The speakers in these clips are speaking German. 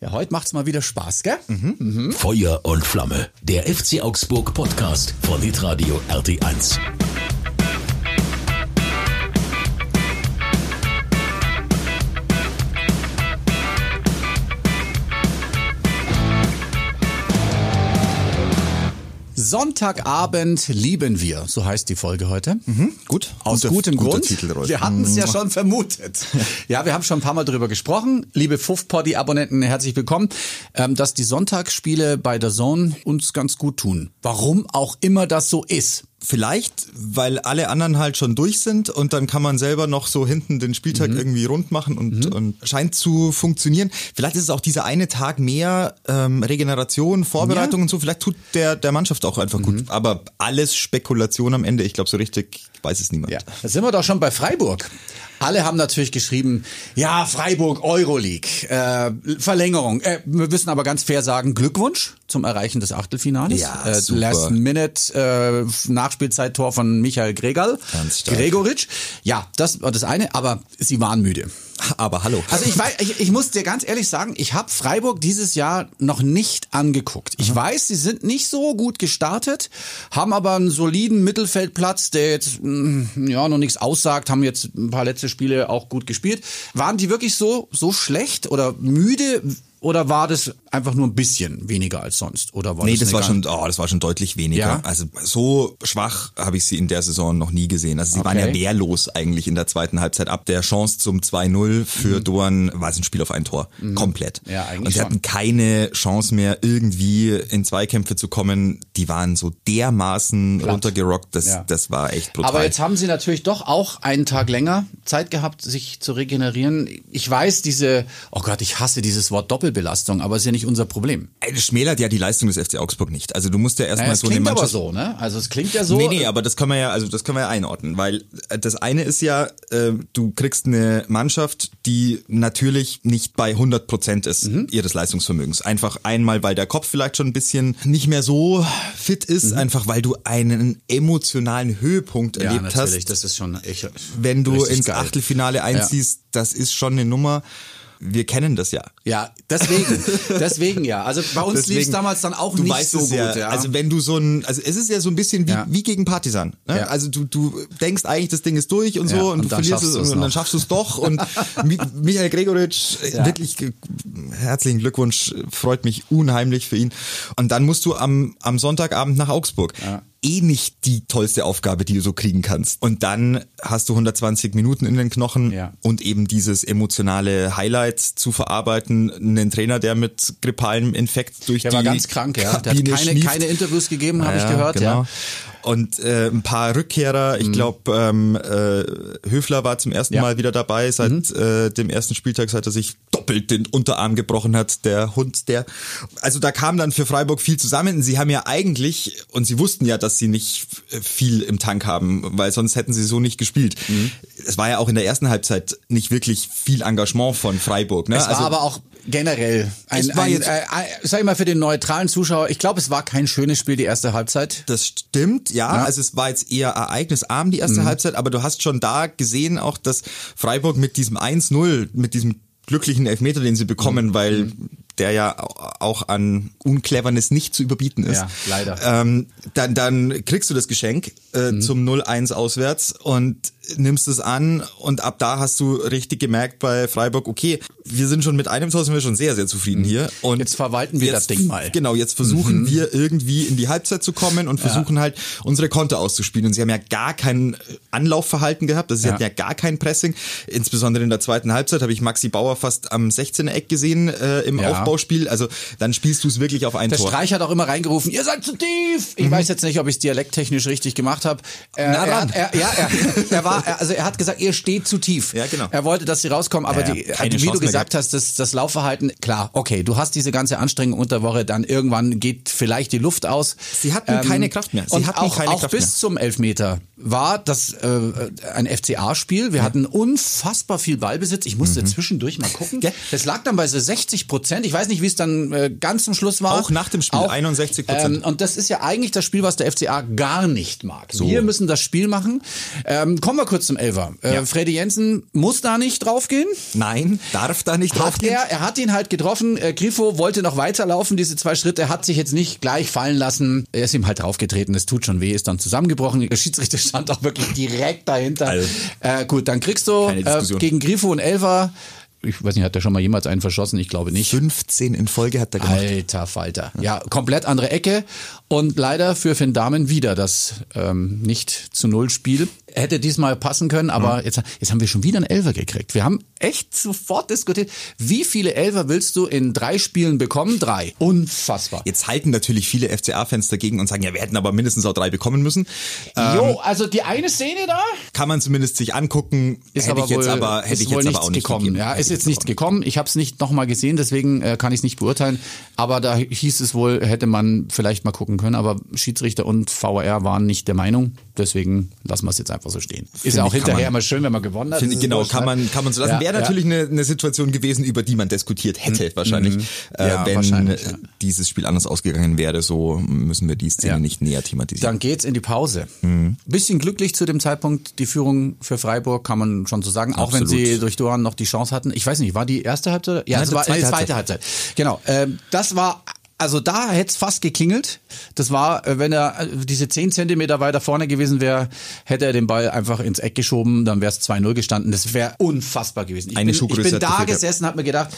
Ja, heute macht's mal wieder Spaß, gell? Feuer und Flamme. Der FC Augsburg Podcast von Hitradio RT1. Sonntagabend lieben wir, so heißt die Folge heute. Gut. Aus Guter- gutem Grund. Titel, wir hatten es ja schon vermutet. Ja, wir haben schon ein paar Mal drüber gesprochen. Liebe Fuff-Poddy-Abonnenten, herzlich willkommen. Ähm, dass die Sonntagsspiele bei der Zone uns ganz gut tun. Warum auch immer das so ist. Vielleicht, weil alle anderen halt schon durch sind und dann kann man selber noch so hinten den Spieltag irgendwie rund machen und, und scheint zu funktionieren. Vielleicht ist es auch dieser eine Tag mehr ähm, Regeneration, Vorbereitung Ja. und so. Vielleicht tut der der Mannschaft auch einfach gut. Aber alles Spekulation am Ende. Ich glaube, so richtig weiß es niemand. Ja, da sind wir doch schon bei Freiburg. Alle haben natürlich geschrieben, ja, Freiburg, Euroleague, äh, Verlängerung. Äh, wir müssen aber ganz fair sagen, Glückwunsch zum Erreichen des Achtelfinales. Ja, äh, super. Last Minute äh, Nachspielzeittor von Michael Gregal. Ganz stark. Gregoritsch. Ja, das war das eine, aber sie waren müde. Aber hallo. Also ich, weiß, ich, ich muss dir ganz ehrlich sagen, ich habe Freiburg dieses Jahr noch nicht angeguckt. Ich weiß, sie sind nicht so gut gestartet, haben aber einen soliden Mittelfeldplatz, der jetzt mm, ja noch nichts aussagt, haben jetzt ein paar letzte Spiele auch gut gespielt. Waren die wirklich so so schlecht oder müde? Oder war das einfach nur ein bisschen weniger als sonst? Oder war Nee, das, das war schon, oh, das war schon deutlich weniger. Ja? Also so schwach habe ich sie in der Saison noch nie gesehen. Also sie waren Okay. ja wehrlos eigentlich in der zweiten Halbzeit. Ab der Chance zum 2-0 für Dorn war es ein Spiel auf ein Tor. Komplett. Mhm. Ja, eigentlich Und sie schon. hatten keine Chance mehr, irgendwie in Zweikämpfe zu kommen. Die waren so dermaßen Platt. runtergerockt. Das, Ja. das war echt brutal. Aber jetzt haben sie natürlich doch auch einen Tag länger Zeit gehabt, sich zu regenerieren. Ich weiß, diese, oh Gott, ich hasse dieses Wort Doppelbelastung, aber ist ja nicht unser Problem. Das schmälert ja die Leistung des FC Augsburg nicht. Also du musst ja erstmal Naja, es so eine klingt aber so, ne? Also es klingt ja so. Nee, nee, aber das können wir ja, also das können wir ja einordnen, weil äh, das eine ist ja, äh, du kriegst eine Mannschaft, die natürlich nicht bei 100 Prozent ist Mhm. ihres Leistungsvermögens. Einfach einmal, weil der Kopf vielleicht schon ein bisschen nicht mehr so fit ist, einfach weil du einen emotionalen Höhepunkt Mhm. ja, erlebt natürlich, hast. das ist schon echt Wenn du ins geil. Achtelfinale einziehst, das ist schon eine Nummer. Wir kennen das ja. Ja, deswegen, deswegen ja. Also bei uns lief es damals dann auch du nicht weißt so es gut. ja. Ja. Also wenn du so ein, also es ist ja so ein bisschen wie, Ja. wie gegen Partisan. Ne? Also du, du denkst eigentlich, das Ding ist durch und so und, und du verlierst es es und, dann schaffst du es doch. Und Mi- Michael Gregoritsch, äh, wirklich ge- herzlichen Glückwunsch, freut mich unheimlich für ihn. Und dann musst du am, am Sonntagabend nach Augsburg. Eh nicht die tollste Aufgabe, die du so kriegen kannst. Und dann hast du 120 Minuten in den Knochen Ja. und eben dieses emotionale Highlight zu verarbeiten. Einen Trainer, der mit grippalem Infekt durch der die war ganz krank, ja. Der hat keine, keine Interviews gegeben, habe ich gehört, genau. ja. Mhm. Und äh, ein paar Rückkehrer. Ich glaube, ähm, äh, Höfler war zum ersten Ja. Mal wieder dabei seit Mhm. äh, dem ersten Spieltag, seit er sich doppelt den Unterarm gebrochen hat, der Hund, der. Also da kam dann für Freiburg viel zusammen. Sie haben ja eigentlich, und sie wussten ja, dass sie nicht äh, viel im Tank haben, weil sonst hätten sie so nicht gespielt. Mhm. Es war ja auch in der ersten Halbzeit nicht wirklich viel Engagement von Freiburg. Ne? Es war aber auch generell ein, Es war ein, jetzt- äh, ein, sag ich mal, für den neutralen Zuschauer, ich glaube, es war kein schönes Spiel, die erste Halbzeit. Das stimmt, ja. Ja. Also es war jetzt eher ereignisarm die Mhm. erste Halbzeit, aber du hast schon da gesehen auch, dass Freiburg mit diesem 1-0, mit diesem glücklichen Elfmeter, den sie bekommen, Mhm. weil der ja auch an Uncleverness nicht zu überbieten ist. Ja, leider. Ähm, dann, dann kriegst du das Geschenk äh, Mhm. zum 0-1 auswärts und nimmst es an und ab da hast du richtig gemerkt bei Freiburg, okay, wir sind schon mit einem Tor sind wir schon sehr, sehr zufrieden hier. Und Mhm. Jetzt verwalten wir das Ding mal. Genau, jetzt versuchen wir irgendwie in die Halbzeit zu kommen und versuchen halt unsere Konter auszuspielen. Und sie haben ja gar kein Anlaufverhalten gehabt, also sie Ja. hatten ja gar kein Pressing. Insbesondere in der zweiten Halbzeit habe ich Maxi Bauer fast am 16er Eck gesehen äh, im Ja. Aufbauspiel. Also dann spielst du es wirklich auf ein Der Tor. Streich hat auch immer reingerufen, ihr seid zu tief. Ich weiß jetzt nicht, ob ich es dialekttechnisch richtig gemacht habe. Er, Mhm. Na er, er, ja, er, er war, also er hat gesagt, ihr steht zu tief. Ja, genau. Er wollte, dass sie rauskommen, aber Ja, die, wie du Chance gesagt hast, das, das Laufverhalten, klar, okay, du hast diese ganze Anstrengung unter der Woche, dann irgendwann geht vielleicht die Luft aus. Ähm, Sie hatten keine Kraft mehr. Sie und hatten auch, keine auch Kraft bis mehr. zum Elfmeter war das äh, ein FCA-Spiel. Wir hatten unfassbar viel Ballbesitz. Ich musste zwischendurch mal gucken. Ja. Das lag dann bei so 60 Prozent. Ich weiß nicht, wie es dann äh, ganz zum Schluss war. Auch nach dem Spiel, 61%. Ähm, und das ist ja eigentlich das Spiel, was der FCA gar nicht mag. Wir müssen das Spiel machen. Ähm, kommen wir kurz zum Elfer. Äh, Ja. Freddy Jensen muss da nicht draufgehen. Nein, darf da nicht draufgehen. er, er hat ihn halt getroffen. Äh, Grifo wollte noch weiterlaufen, diese zwei Schritte, hat sich jetzt nicht gleich fallen lassen. Er ist ihm halt draufgetreten, es tut schon weh, ist dann zusammengebrochen. Der Schiedsrichter stand auch wirklich direkt dahinter. Also, äh, gut, dann kriegst du äh, gegen Grifo und Elfer. Ich weiß nicht, hat der schon mal jemals einen verschossen? Ich glaube nicht. 15 in Folge hat er gemacht. Alter Falter. Ja, komplett andere Ecke. Und leider für Finn Dahmen wieder das ähm, nicht zu Null Spiel. Hätte diesmal passen können, aber jetzt, jetzt haben wir schon wieder einen Elfer gekriegt. Wir haben echt sofort diskutiert, wie viele Elfer willst du in drei Spielen bekommen? Drei. Unfassbar. Jetzt halten natürlich viele FCA-Fans dagegen und sagen, ja, wir hätten aber mindestens auch drei bekommen müssen. Ähm, jo, also die eine Szene da kann man zumindest sich angucken. ist hätte aber ich jetzt wohl, aber, hätte ich jetzt aber auch nicht gekommen. gegeben. Ja, ist jetzt nichts auch gekommen. Ich habe es nicht nochmal gesehen, deswegen äh, kann ich es nicht beurteilen. Aber da hieß es wohl, hätte man vielleicht mal gucken können. Aber Schiedsrichter und VAR waren nicht der Meinung. Deswegen lassen wir es jetzt einfach so stehen. Ist ja auch hinterher man- immer schön, wenn man gewonnen hat. Ich, genau, kann ne? man, kann man so lassen. Ja, Wäre ja. natürlich eine, eine Situation gewesen, über die man diskutiert hätte, wahrscheinlich. Äh, Mhm. Ja, wenn wahrscheinlich, dieses Spiel anders ausgegangen wäre, so müssen wir die Szene nicht näher thematisieren. Dann geht's in die Pause. Mhm. Bisschen glücklich zu dem Zeitpunkt die Führung für Freiburg, kann man schon so sagen. Auch wenn Absolut. sie durch Doran noch die Chance hatten. Ich weiß nicht, war die erste Halbzeit? Ja, Nein, es die war zweite die zweite Halbzeit. Genau. Ähm, das war also da hätte es fast geklingelt. Das war, äh, wenn er äh, diese 10 Zentimeter weiter vorne gewesen wäre, hätte er den Ball einfach ins Eck geschoben, dann wäre es 2-0 gestanden. Das wäre unfassbar gewesen. Ich Eine bin, ich bin da gesessen, habe mir gedacht,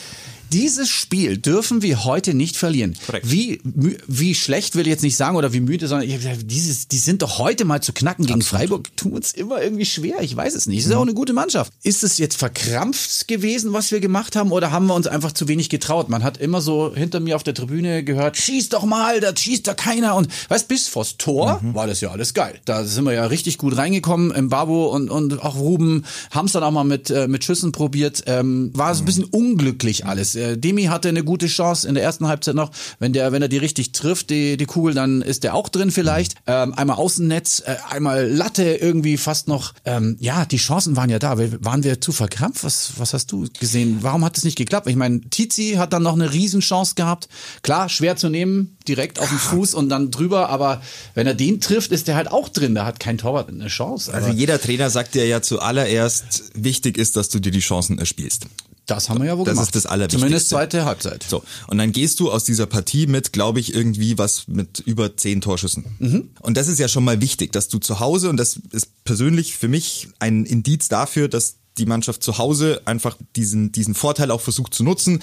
dieses Spiel dürfen wir heute nicht verlieren. Korrekt. Wie, wie schlecht will ich jetzt nicht sagen oder wie müde, sondern ich dieses, die sind doch heute mal zu knacken gegen Freiburg. Tun uns immer irgendwie schwer. Ich weiß es nicht. Es ist Mhm. auch eine gute Mannschaft. Ist es jetzt verkrampft gewesen, was wir gemacht haben, oder haben wir uns einfach zu wenig getraut? Man hat immer so hinter mir auf der Tribüne gehört, schieß doch mal, da schießt da keiner. Und weißt, bis vors Tor Mhm. war das ja alles geil. Da sind wir ja richtig gut reingekommen. Im Babo und, und auch Ruben haben es dann auch mal mit, äh, mit Schüssen probiert. Ähm, war so ein bisschen unglücklich alles. Äh, Demi hatte eine gute Chance in der ersten Halbzeit noch. Wenn der, wenn er die richtig trifft, die, die Kugel, dann ist der auch drin vielleicht. Ähm, einmal Außennetz, äh, einmal Latte irgendwie fast noch. Ähm, ja, die Chancen waren ja da. Waren wir zu verkrampft? Was, was hast du gesehen? Warum hat es nicht geklappt? Ich meine, Tizi hat dann noch eine Riesenchance gehabt. Klar, schwer zu nehmen, direkt auf den Fuß und dann drüber, aber wenn er den trifft, ist der halt auch drin. Da hat kein Torwart eine Chance. Also jeder Trainer sagt dir ja zuallererst, wichtig ist, dass du dir die Chancen erspielst. Das haben wir ja wohl Das gemacht. ist das Allerwichtigste. Zumindest zweite Halbzeit. So, und dann gehst du aus dieser Partie mit, glaube ich, irgendwie was mit über zehn Torschüssen. Mhm. Und das ist ja schon mal wichtig, dass du zu Hause, und das ist persönlich für mich ein Indiz dafür, dass die Mannschaft zu Hause einfach diesen, diesen Vorteil auch versucht zu nutzen.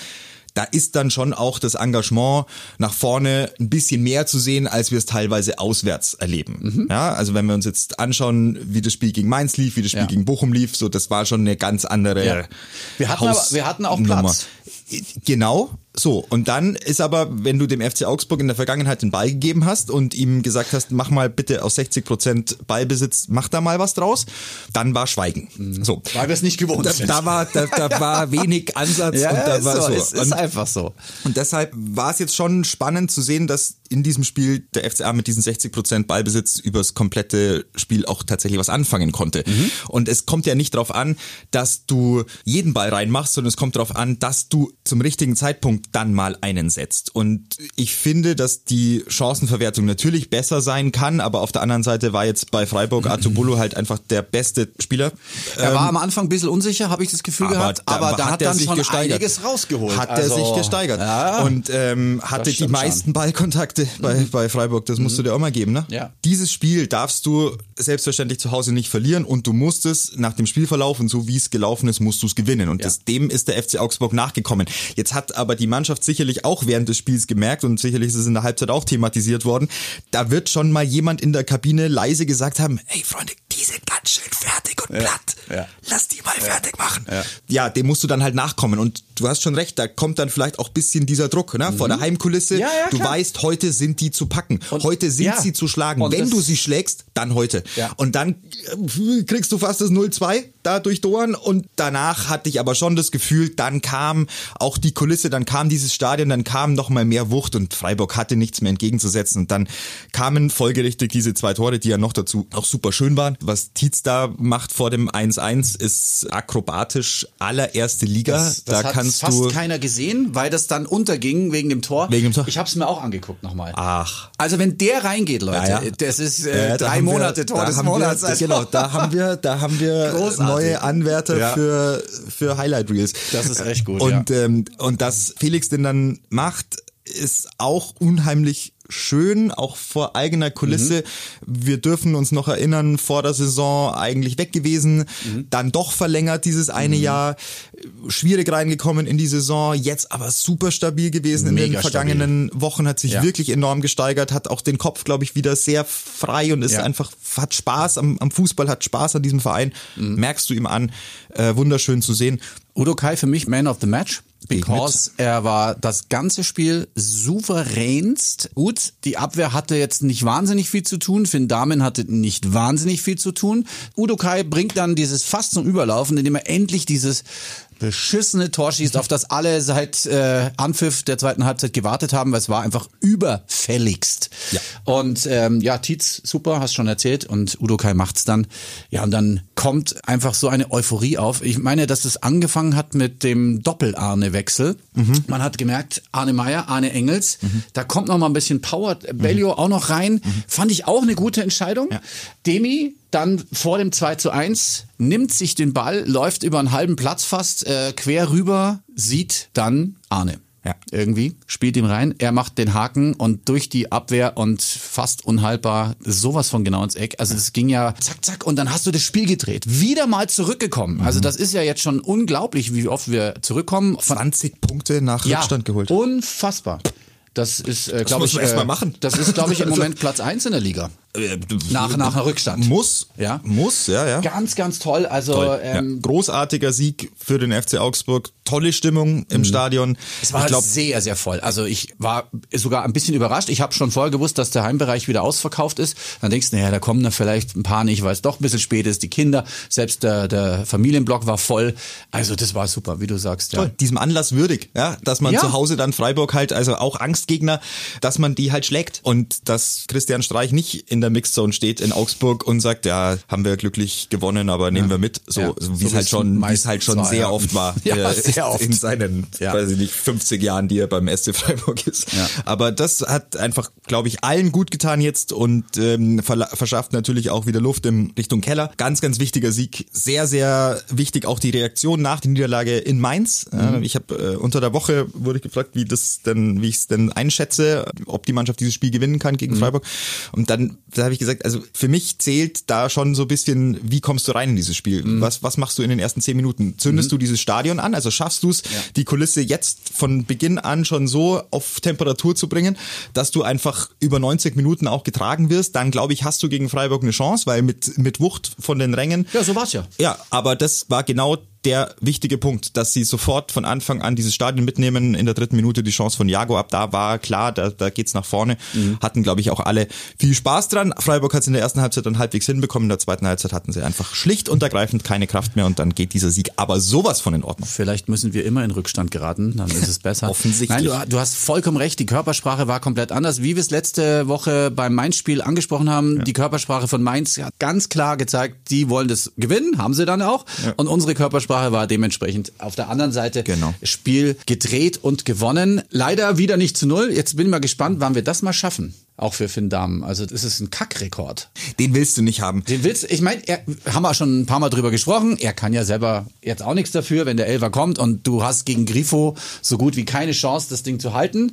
Da ist dann schon auch das Engagement nach vorne ein bisschen mehr zu sehen, als wir es teilweise auswärts erleben. Mhm. Ja, also wenn wir uns jetzt anschauen, wie das Spiel gegen Mainz lief, wie das Spiel Ja. gegen Bochum lief, so das war schon eine ganz andere Ja. Wir hatten aber- wir hatten auch. Platz. Genau, so. Und dann ist aber, wenn du dem FC Augsburg in der Vergangenheit den Ball gegeben hast und ihm gesagt hast, mach mal bitte aus 60 Prozent Ballbesitz, mach da mal was draus, dann war Schweigen. So. Weil wir es nicht gewohnt Da, sind. da war, da, da war wenig Ansatz ja, und da war so. so. Es ist und, einfach so. und deshalb war es jetzt schon spannend zu sehen, dass in diesem Spiel der FCA mit diesen 60 Prozent Ballbesitz übers komplette Spiel auch tatsächlich was anfangen konnte. Mhm. Und es kommt ja nicht darauf an, dass du jeden Ball reinmachst, sondern es kommt darauf an, dass du zum richtigen Zeitpunkt dann mal einen setzt. Und ich finde, dass die Chancenverwertung natürlich besser sein kann, aber auf der anderen Seite war jetzt bei Freiburg Atubulu halt einfach der beste Spieler. Er war am Anfang ein bisschen unsicher, habe ich das Gefühl gehabt, aber da hat, er sich schon gesteigert. einiges rausgeholt. Hat Also, er sich gesteigert. Ja. Und ähm, hatte die meisten Ballkontakte bei, bei Freiburg. Das musst du dir auch mal geben, ne? Ja. Dieses Spiel darfst du selbstverständlich zu Hause nicht verlieren und du musst es nach dem Spielverlauf und so wie es gelaufen ist, musst du es gewinnen. Und Ja. das, dem ist der FC Augsburg nachgekommen. Jetzt hat aber die Mannschaft sicherlich auch während des Spiels gemerkt und sicherlich ist es in der Halbzeit auch thematisiert worden, da wird schon mal jemand in der Kabine leise gesagt haben, hey Freunde, die sind ganz schön fertig und platt. ja. Lass die mal fertig machen. Ja. dem musst du dann halt nachkommen. Und du hast schon recht, da kommt dann vielleicht auch bisschen dieser Druck ne? vor der Heimkulisse. Mhm. Ja, ja, du weißt, heute sind die zu packen. Und- heute sind ja. sie zu schlagen. Und Wenn du sie schlägst, dann heute. Ja. Und dann äh, kriegst du fast das 0-2 da durch Doan und danach hatte ich aber schon das Gefühl, dann kam auch die Kulisse, dann kam dieses Stadion, dann kam noch mal mehr Wucht und Freiburg hatte nichts mehr entgegenzusetzen und dann kamen folgerichtig diese zwei Tore, die ja noch dazu auch super schön waren. Was Tietz da macht vor dem 1-1 ist akrobatisch allererste Liga. Das, das da hat kannst fast du keiner gesehen, weil das dann unterging wegen dem Tor. Wegen dem Tor. Ich habe es mir auch angeguckt nochmal. Ach. Also wenn der reingeht, Leute, Ja, ja. das ist äh, Ja, da drei wir- Monate Tor da des haben wir- Monats. Also, Genau, da haben wir, da haben wir Großartig. neue Anwärter für, für Highlight Reels. Das ist echt gut, Und, ähm, und dass Felix den dann macht, ist auch unheimlich schön, auch vor eigener Kulisse. Mhm. Wir dürfen uns noch erinnern, vor der Saison eigentlich weg gewesen, Mhm. dann doch verlängert dieses eine Jahr, schwierig reingekommen in die Saison, jetzt aber super stabil gewesen in Mega den vergangenen Wochen, hat sich Ja. wirklich enorm gesteigert, hat auch den Kopf, glaube ich, wieder sehr frei und ist Ja. einfach, hat Spaß am, am Fußball, hat Spaß an diesem Verein, Mhm. merkst du ihm an, äh, wunderschön zu sehen. Udo Kai für mich Man of the Match. Because er war das ganze Spiel souveränst. Gut, die Abwehr hatte jetzt nicht wahnsinnig viel zu tun. Finn Dahmen hatte nicht wahnsinnig viel zu tun. Udo Kai bringt dann dieses Fass zum Überlaufen, indem er endlich dieses beschissene Tor schießt, auf das alle seit äh, Anpfiff der zweiten Halbzeit gewartet haben, weil es war einfach überfälligst. Ja. Und ähm, ja, Tietz, super, hast schon erzählt und Udo Kai macht's dann. Ja, und dann kommt einfach so eine Euphorie auf. Ich meine, dass es angefangen hat mit dem Doppel-Arne-Wechsel. Man hat gemerkt, Arne Meyer, Arne Engels, da kommt noch mal ein bisschen Power. Bellio auch noch rein. Fand ich auch eine gute Entscheidung. Demi dann vor dem 2 zu 1 nimmt sich den Ball, läuft über einen halben Platz fast äh, quer rüber, sieht dann Arne. Ja. Irgendwie spielt ihm rein, er macht den Haken und durch die Abwehr und fast unhaltbar sowas von genau ins Eck. Also das ging ja zack, zack und dann hast du das Spiel gedreht. Wieder mal zurückgekommen. Mhm. Also das ist ja jetzt schon unglaublich, wie oft wir zurückkommen. Von 20 Punkte nach Rückstand geholt. Unfassbar. Das ist, äh, glaube ich, äh, machen. das ist, glaube ich, im Moment Platz eins in der Liga. Nach, nach einem Rückstand. Muss, Ja. muss, ja, ja. Ganz, ganz toll. Also Toll, ähm, ja. Großartiger Sieg für den FC Augsburg, tolle Stimmung im Stadion. Mhm. Es war ich glaube, sehr, sehr voll. Also ich war sogar ein bisschen überrascht. Ich habe schon vorher gewusst, dass der Heimbereich wieder ausverkauft ist. Dann denkst du, naja, da kommen da vielleicht ein paar nicht, weil es doch ein bisschen spät ist. Die Kinder, selbst der, der Familienblock war voll. Also das war super, wie du sagst. Ja. toll, diesem Anlass würdig, ja, dass man Ja. zu Hause dann Freiburg halt, also auch Angstgegner, dass man die halt schlägt und dass Christian Streich nicht in der Mixzone steht in Augsburg und sagt, ja, haben wir glücklich gewonnen, aber nehmen wir mit, so, Ja. so wie So es halt wie's schon, wie es halt schon war, sehr ja. oft war Ja, äh, sehr oft. in seinen, Ja. weiß ich nicht, 50 Jahren, die er beim SC Freiburg ist. Ja. Aber das hat einfach, glaube ich, allen gut getan jetzt und ähm, verschafft natürlich auch wieder Luft in Richtung Keller. Ganz, ganz wichtiger Sieg. Sehr, sehr wichtig auch die Reaktion nach der Niederlage in Mainz. Äh, ich habe äh, unter der Woche wurde ich gefragt, wie das denn, wie ich es denn einschätze, ob die Mannschaft dieses Spiel gewinnen kann gegen Freiburg. Und dann da habe ich gesagt, also für mich zählt da schon so ein bisschen, wie kommst du rein in dieses Spiel? Was, was machst du in den ersten zehn Minuten? Zündest du dieses Stadion an? Also schaffst du es, die Kulisse jetzt von Beginn an schon so auf Temperatur zu bringen, dass du einfach über 90 Minuten auch getragen wirst? Dann glaube ich, hast du gegen Freiburg eine Chance, weil mit, mit Wucht von den Rängen. Ja, so war's ja. Ja, aber das war genau der wichtige Punkt, dass sie sofort von Anfang an dieses Stadion mitnehmen, in der dritten Minute die Chance von Jago ab, da war klar, da, da geht's nach vorne, hatten glaube ich auch alle viel Spaß dran. Freiburg hat es in der ersten Halbzeit dann halbwegs hinbekommen, in der zweiten Halbzeit hatten sie einfach schlicht und ergreifend keine Kraft mehr und dann geht dieser Sieg aber sowas von in Ordnung. Vielleicht müssen wir immer in Rückstand geraten, dann ist es besser. Offensichtlich. Nein, du, du hast vollkommen recht, die Körpersprache war komplett anders. Wie wir es letzte Woche beim Mainz-Spiel angesprochen haben, die Körpersprache von Mainz hat ganz klar gezeigt, die wollen das gewinnen, haben sie dann auch. Und unsere Körpersprache war dementsprechend auf der anderen Seite Genau. Spiel gedreht und gewonnen. Leider wieder nicht zu null. Jetzt bin ich mal gespannt, wann wir das mal schaffen. Auch für Finn Dahmen. Also das ist ein Kackrekord. Den willst du nicht haben. Den willst, ich meine, er- haben wir schon ein paar Mal drüber gesprochen. Er kann ja selber jetzt auch nichts dafür, wenn der Elfer kommt und du hast gegen Grifo so gut wie keine Chance, das Ding zu halten.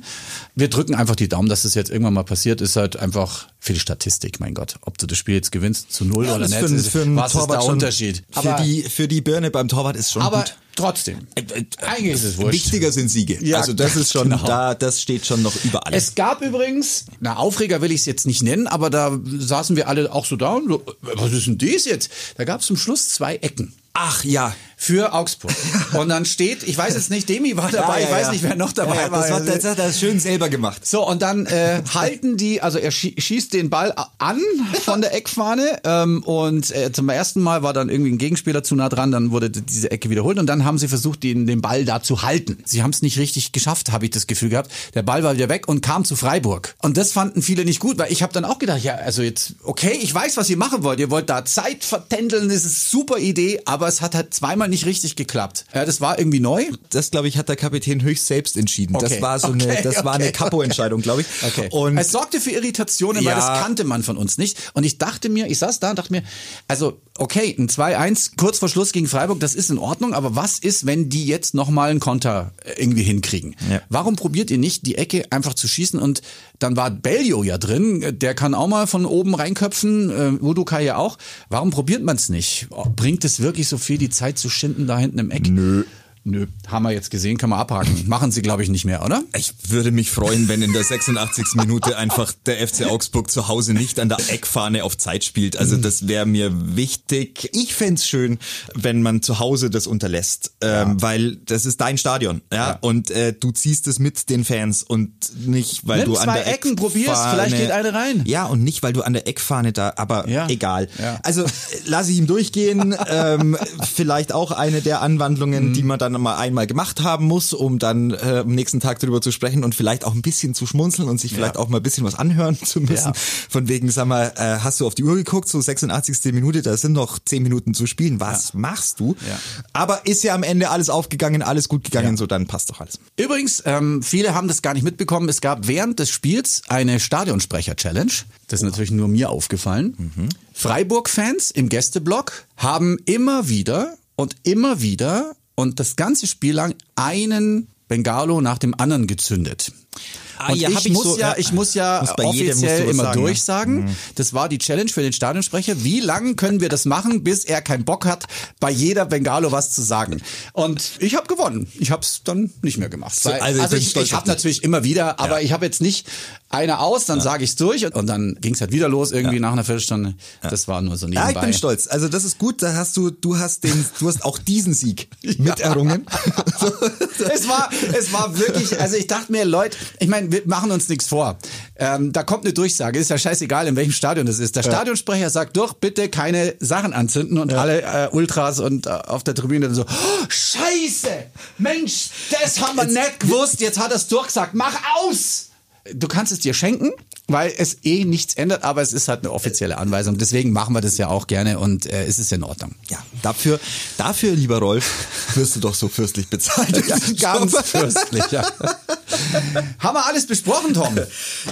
Wir drücken einfach die Daumen, dass das jetzt irgendwann mal passiert. Ist halt einfach für die Statistik, mein Gott. Ob du das Spiel jetzt gewinnst zu null oder das nicht, für, ist- für einen was ist Torwart der schon- Unterschied? Für die, für die Birne beim Torwart ist schon aber gut. Trotzdem. Äh, Eigentlich ist es wurscht. Wichtiger sind Siege. Ja, also das ist schon, genau. da, das steht schon noch über alles. Es gab übrigens, na Aufreger will ich es jetzt nicht nennen, aber da saßen wir alle auch so da und so, was ist denn das jetzt? Da gab es zum Schluss zwei Ecken. Ach ja, für Augsburg. Und dann steht, ich weiß jetzt nicht, Demi war dabei, ich weiß nicht, wer noch dabei ja, ja, war. Das, war, das hat er schön selber gemacht. So, und dann äh, halten die, also er schie schießt den Ball an von der Eckfahne ähm, und äh, zum ersten Mal war dann irgendwie ein Gegenspieler zu nah dran, dann wurde diese Ecke wiederholt und dann haben sie versucht, den, den Ball da zu halten. Sie haben es nicht richtig geschafft, habe ich das Gefühl gehabt. Der Ball war wieder weg und kam zu Freiburg. Und das fanden viele nicht gut, weil ich habe dann auch gedacht, ja, also jetzt, okay, ich weiß, was ihr machen wollt. Ihr wollt da Zeit vertändeln, das ist eine super Idee, aber es hat halt zweimal nicht richtig geklappt. Ja, das war irgendwie neu. Das, glaube ich, hat der Kapitän höchst selbst entschieden. Okay. Das war so Okay, eine, das war eine okay. Kapo-Entscheidung, glaube ich. Okay. Und es sorgte für Irritationen, weil Ja. das kannte man von uns nicht. Und ich dachte mir, ich saß da und dachte mir, also okay, ein 2-1 kurz vor Schluss gegen Freiburg, das ist in Ordnung, aber was ist, wenn die jetzt nochmal einen Konter äh, irgendwie hinkriegen? Ja. Warum probiert ihr nicht, die Ecke einfach zu schießen? Und dann war Bellio ja drin, der kann auch mal von oben reinköpfen, äh, Udukai ja auch. Warum probiert man es nicht? Oh, Bringt es wirklich so viel, die Zeit zu schinden da hinten im Eck? Nö. Nö, haben wir jetzt gesehen, kann man abhaken. Machen sie, glaube ich, nicht mehr, oder? Ich würde mich freuen, wenn in der 86. Minute einfach der FC Augsburg zu Hause nicht an der Eckfahne auf Zeit spielt. Also das wäre mir wichtig. Ich fänd's schön, wenn man zu Hause das unterlässt, ähm, weil das ist dein Stadion, ja, Ja. und äh, du ziehst es mit den Fans und nicht, weil Nimm du an zwei der Ecken, Eckfahne- vielleicht geht eine rein. Ja, und nicht, weil du an der Eckfahne da, aber Ja. egal. Ja. Also äh, lasse ich ihm durchgehen. ähm, vielleicht auch eine der Anwandlungen, Mhm. die man dann mal einmal gemacht haben muss, um dann äh, am nächsten Tag darüber zu sprechen und vielleicht auch ein bisschen zu schmunzeln und sich vielleicht auch mal ein bisschen was anhören zu müssen. Ja. Von wegen, sag mal, äh, hast du auf die Uhr geguckt, so 86. Minute, da sind noch 10 Minuten zu spielen. Was machst du? Ja. Aber ist ja am Ende alles aufgegangen, alles gut gegangen, Ja. so dann passt doch alles. Übrigens, ähm, viele haben das gar nicht mitbekommen. Es gab während des Spiels eine Stadionsprecher-Challenge. Das ist natürlich nur mir aufgefallen. Freiburg-Fans im Gästeblock haben immer wieder und immer wieder und das ganze Spiel lang einen Bengalo nach dem anderen gezündet. Ah, und ja, ich, muss so- ja, ja, ich muss ja muss bei jedem musst offiziell du immer sagen, ne? durchsagen. Das war die Challenge für den Stadionsprecher. Wie lange können wir das machen, bis er keinen Bock hat, bei jeder Bengalo was zu sagen? Und ich habe gewonnen. Ich habe es dann nicht mehr gemacht. Weil- also ich also ich, ich habe natürlich immer wieder, aber Ja. ich habe jetzt nicht einer aus, dann sage ich es durch und, und dann ging es halt wieder los irgendwie nach einer Viertelstunde. Das war nur so nebenbei. Ja, ich bin stolz. Also das ist gut. Da hast du, du hast den, du hast auch diesen Sieg miterrungen. es war, es war wirklich, also ich dachte mir, Leute, ich meine, wir machen uns nichts vor. Ähm, da kommt eine Durchsage, ist ja scheißegal, in welchem Stadion das ist. Der Stadionsprecher sagt doch, bitte keine Sachen anzünden und alle äh, Ultras und äh, auf der Tribüne dann so, oh, scheiße, Mensch, das haben wir nicht gewusst, jetzt hat er es durchgesagt, mach aus! Du kannst es dir schenken, weil es eh nichts ändert, aber es ist halt eine offizielle Anweisung. Deswegen machen wir das ja auch gerne und äh, es ist in Ordnung. Ja, dafür, dafür, lieber Rolf, wirst du doch so fürstlich bezahlt. Ja, ganz fürstlich, ja. Haben wir alles besprochen, Tom?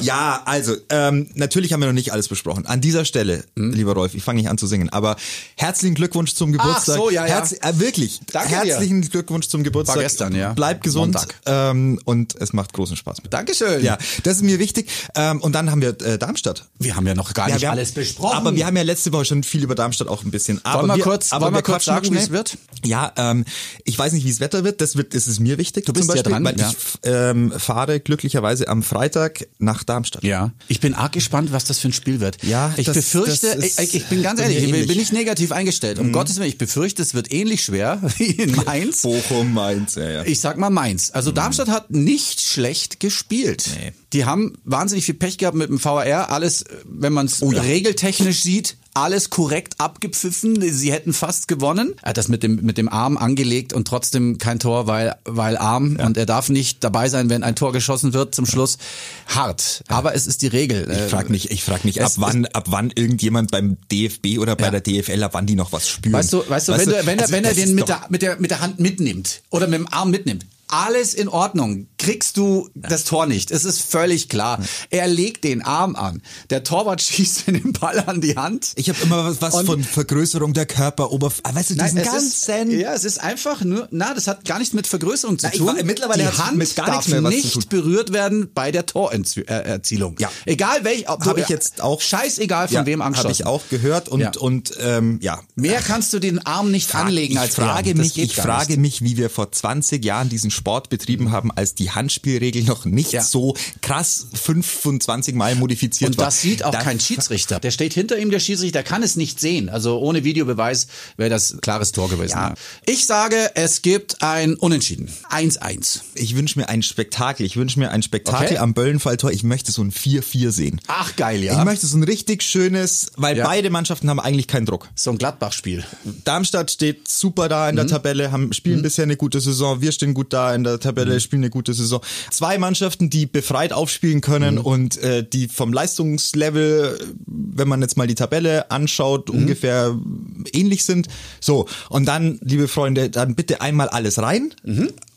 Ja, also, ähm, natürlich haben wir noch nicht alles besprochen. An dieser Stelle, Hm? lieber Rolf, ich fange nicht an zu singen, aber herzlichen Glückwunsch zum Geburtstag. so, ja, ja. Herz, äh, wirklich, Danke dir. herzlichen Glückwunsch zum Geburtstag. War gestern, ja. Bleib gesund ähm, und es macht großen Spaß mit. Dankeschön. Ja, das ist mir wichtig. Ähm, und dann haben wir äh, Darmstadt. Wir haben ja noch gar Ja, nicht haben- alles besprochen. Aber wir haben ja letzte Woche schon viel über Darmstadt auch ein bisschen. Aber Wollen wir wir, kurz- aber wollen wir kurz sagen, wie es wird? Ja, ähm, ich weiß nicht, wie das Wetter wird. Das wird, das ist mir wichtig. Du bist zum ja Beispiel, dran, weil ja. ich ähm, fahre glücklicherweise am Freitag nach Darmstadt. Ja, ich bin arg gespannt, was das für ein Spiel wird. Ja, ich das- befürchte, das ich, ich bin ganz ehrlich, mir ich bin, ähnlich. ich negativ eingestellt. Um Gottes Willen, ich befürchte, es wird ähnlich schwer wie in Mainz. Bochum, Mainz, ja, ja. Ich sag mal Mainz. Also Darmstadt hat nicht schlecht gespielt. Nee. Die haben wahnsinnig viel Pech gehabt mit dem VAR. Alles, wenn man es Oh ja. regeltechnisch sieht, alles korrekt abgepfiffen. Sie hätten fast gewonnen. Er hat das mit dem, mit dem Arm angelegt und trotzdem kein Tor, weil, weil Arm. Und er darf nicht dabei sein, wenn ein Tor geschossen wird zum Schluss. Hart. Aber es ist die Regel. Ich frage mich, ich frag mich, ab wann, ab wann irgendjemand beim DFB oder bei Ja. der DFL, ab wann die noch was spüren. Weißt du, weißt du, wenn, du, wenn, er, also wenn er den mit der, mit, der, mit der Hand mitnimmt oder mit dem Arm mitnimmt, alles in Ordnung. Kriegst du das Tor nicht. Es ist völlig klar. Er legt den Arm an. Der Torwart schießt den Ball an die Hand. Ich habe immer was, was von Vergrößerung der Körperoberfläche. Weißt du, diesen es ganzen. ist, ja, es ist einfach nur, na, das hat gar nichts mit Vergrößerung zu Na, ich tun. war- mittlerweile die Hand mit gar darf nicht berührt werden bei der Torerzielung. Ja. Egal welch, Habe ich jetzt auch. Scheißegal von ja, wem angeschossen. Habe ich auch gehört und Ja. und ähm, ja. Mehr kannst du den Arm nicht anlegen ich als frage er. Das mich, geht ich frage mich, wie wir vor 20 Jahren diesen Sport betrieben haben, als die Handspielregel noch nicht Ja. so krass 25 Mal modifiziert Und war. das sieht auch kein Schiedsrichter. Der steht hinter ihm, der Schiedsrichter kann es nicht sehen. Also ohne Videobeweis wäre das klares Tor gewesen. Ja. Ich sage, es gibt ein Unentschieden. 1-1. Ich wünsche mir ein Spektakel. Ich wünsche mir ein Spektakel Okay. am Böllenfalltor. Ich möchte so ein 4-4 sehen. Ach, geil, ja. Ich möchte so ein richtig schönes, weil Ja. beide Mannschaften haben eigentlich keinen Druck. so ein Gladbach-Spiel. Darmstadt steht super da Mhm. in der Tabelle, haben, spielen bisher eine gute Saison. Wir stehen gut da in der Mhm. Tabelle, spielen eine gute Saison. Zwei Mannschaften, die befreit aufspielen können Mhm. und äh, die vom Leistungslevel, wenn man jetzt mal die Tabelle anschaut, Mhm. ungefähr ähnlich sind. So, und dann, liebe Freunde, dann bitte einmal alles rein.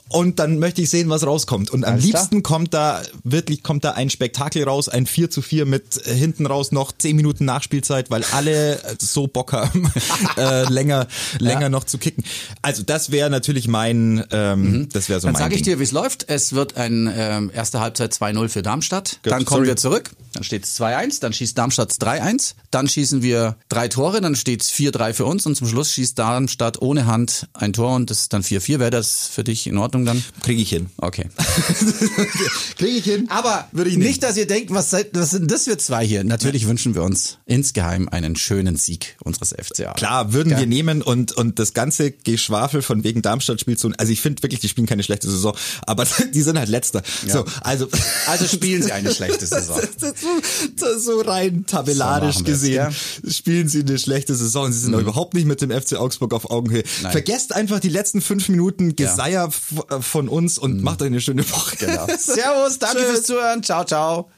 Und dann möchte ich sehen, was rauskommt. Und am Mhm. Alles klar. liebsten kommt da, wirklich kommt da ein Spektakel raus, ein 4 zu 4 mit äh, hinten raus noch 10 Minuten Nachspielzeit, weil alle äh, so Bock haben, äh, länger, länger noch zu kicken. Also das wäre natürlich mein, ähm, das wäre so Mhm. Dann mein sage ich dir, wie es läuft. Es wird ein ähm, erste Halbzeit 2-0 für Darmstadt. Gut, Dann kommen sorry. wir zurück. Dann steht es 2-1. Dann schießt Darmstadt 3-1. Dann schießen wir drei Tore. Dann steht es 4-3 für uns. Und zum Schluss schießt Darmstadt ohne Hand ein Tor. Und das ist dann 4-4. Wäre das für dich in Ordnung dann? Kriege ich hin. Okay. Kriege ich hin. Aber Würde ich nicht, dass ihr denkt, was, seid, was sind das für zwei hier? Natürlich wünschen wir uns insgeheim einen schönen Sieg unseres FCA. Klar, würden Ja. wir nehmen und, und das ganze Geschwafel von wegen Darmstadt spielt so, also ich finde wirklich, die spielen keine schlechte Saison, aber die sind halt letzter. So, also. Also spielen sie eine schlechte Saison. So, so rein tabellarisch So gesehen spielen sie eine schlechte Saison. Sie sind auch überhaupt nicht mit dem FC Augsburg auf Augenhöhe. Nein. Vergesst einfach die letzten fünf Minuten Geseier f- von uns und macht euch eine schöne Woche. Genau. Servus, danke Tschüss. fürs Zuhören. Ciao, ciao.